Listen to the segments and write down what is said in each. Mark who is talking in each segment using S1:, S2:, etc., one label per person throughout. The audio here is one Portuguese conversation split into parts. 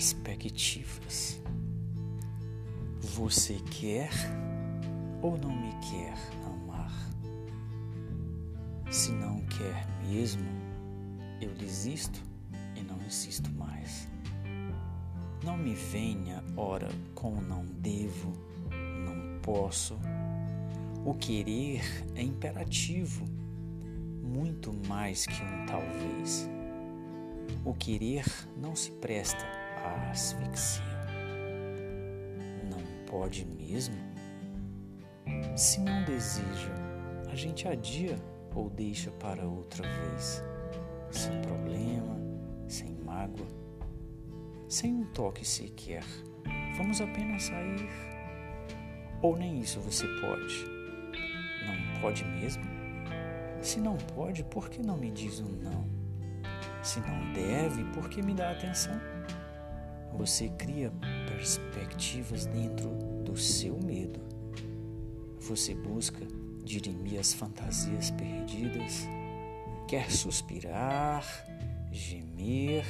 S1: perspectivas. Você quer ou não me quer amar? Se não quer mesmo, eu desisto e não insisto mais. Não me venha, ora, com não devo, não posso. O querer é imperativo, muito mais que um talvez. O querer não se presta asfixia. Não pode mesmo? Se não deseja, a gente adia ou deixa para outra vez, sem problema, sem mágoa sem um toque sequer. Vamos apenas sair. Ou nem isso você pode? Não pode mesmo? Se não pode, por que não me diz um não? Se não deve, por que me dá atenção? Você cria perspectivas dentro do seu medo. Você busca dirimir as fantasias perdidas, quer suspirar, gemer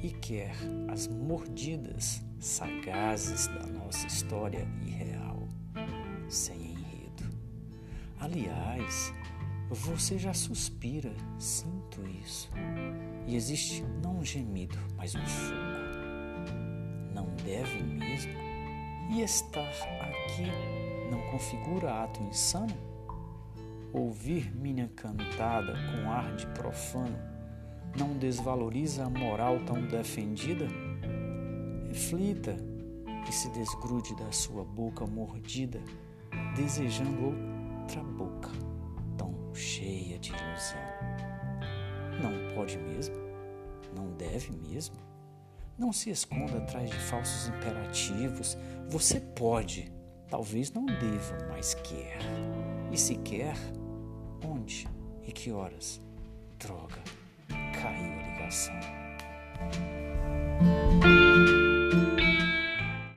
S1: e quer as mordidas sagazes da nossa história irreal, sem enredo. Aliás, você já suspira, sinto isso. E existe não um gemido, mas um fogo. Deve mesmo? E estar aqui não configura ato insano? Ouvir minha cantada com ar de profano não desvaloriza a moral tão defendida? Reflita e se desgrude da sua boca mordida, desejando outra boca tão cheia de ilusão. Não pode mesmo? Não deve mesmo? Não se esconda atrás de falsos imperativos. Você pode, talvez não deva, mas quer. E se quer, onde e que horas? Droga caiu a ligação.